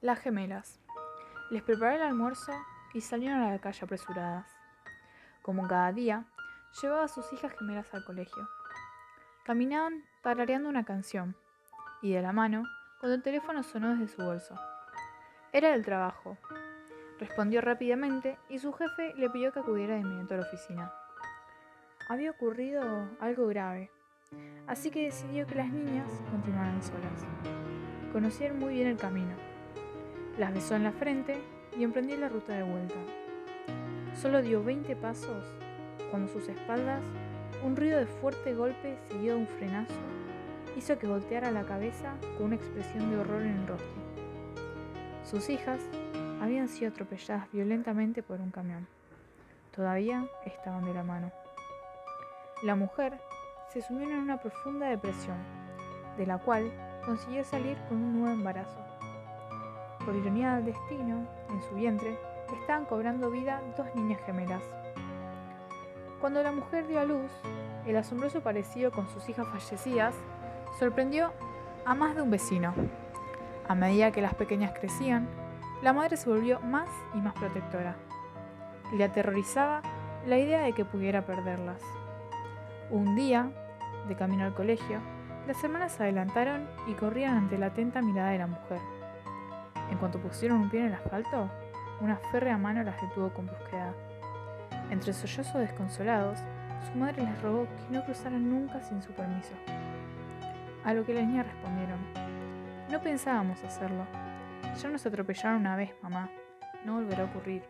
Las gemelas. Les preparé el almuerzo y salieron a la calle apresuradas. Como cada día, llevaba a sus hijas gemelas al colegio. Caminaban tarareando una canción y de la mano cuando el teléfono sonó desde su bolso. Era del trabajo. Respondió rápidamente y su jefe le pidió que acudiera de inmediato a la oficina. Había ocurrido algo grave, así que decidió que las niñas continuaran solas. Conocían muy bien el camino las besó en la frente y emprendió la ruta de vuelta. Solo dio 20 pasos cuando sus espaldas, un ruido de fuerte golpe seguido de un frenazo, hizo que volteara la cabeza con una expresión de horror en el rostro. Sus hijas habían sido atropelladas violentamente por un camión. Todavía estaban de la mano. La mujer se sumió en una profunda depresión, de la cual consiguió salir con un nuevo embarazo por ironía del destino, en su vientre, estaban cobrando vida dos niñas gemelas. Cuando la mujer dio a luz, el asombroso parecido con sus hijas fallecidas sorprendió a más de un vecino. A medida que las pequeñas crecían, la madre se volvió más y más protectora. Le aterrorizaba la idea de que pudiera perderlas. Un día, de camino al colegio, las hermanas se adelantaron y corrían ante la atenta mirada de la mujer. En cuanto pusieron un pie en el asfalto, una férrea mano las detuvo con brusquedad. Entre sollozos desconsolados, su madre les rogó que no cruzaran nunca sin su permiso. A lo que las niñas respondieron, no pensábamos hacerlo. Ya nos atropellaron una vez, mamá. No volverá a ocurrir.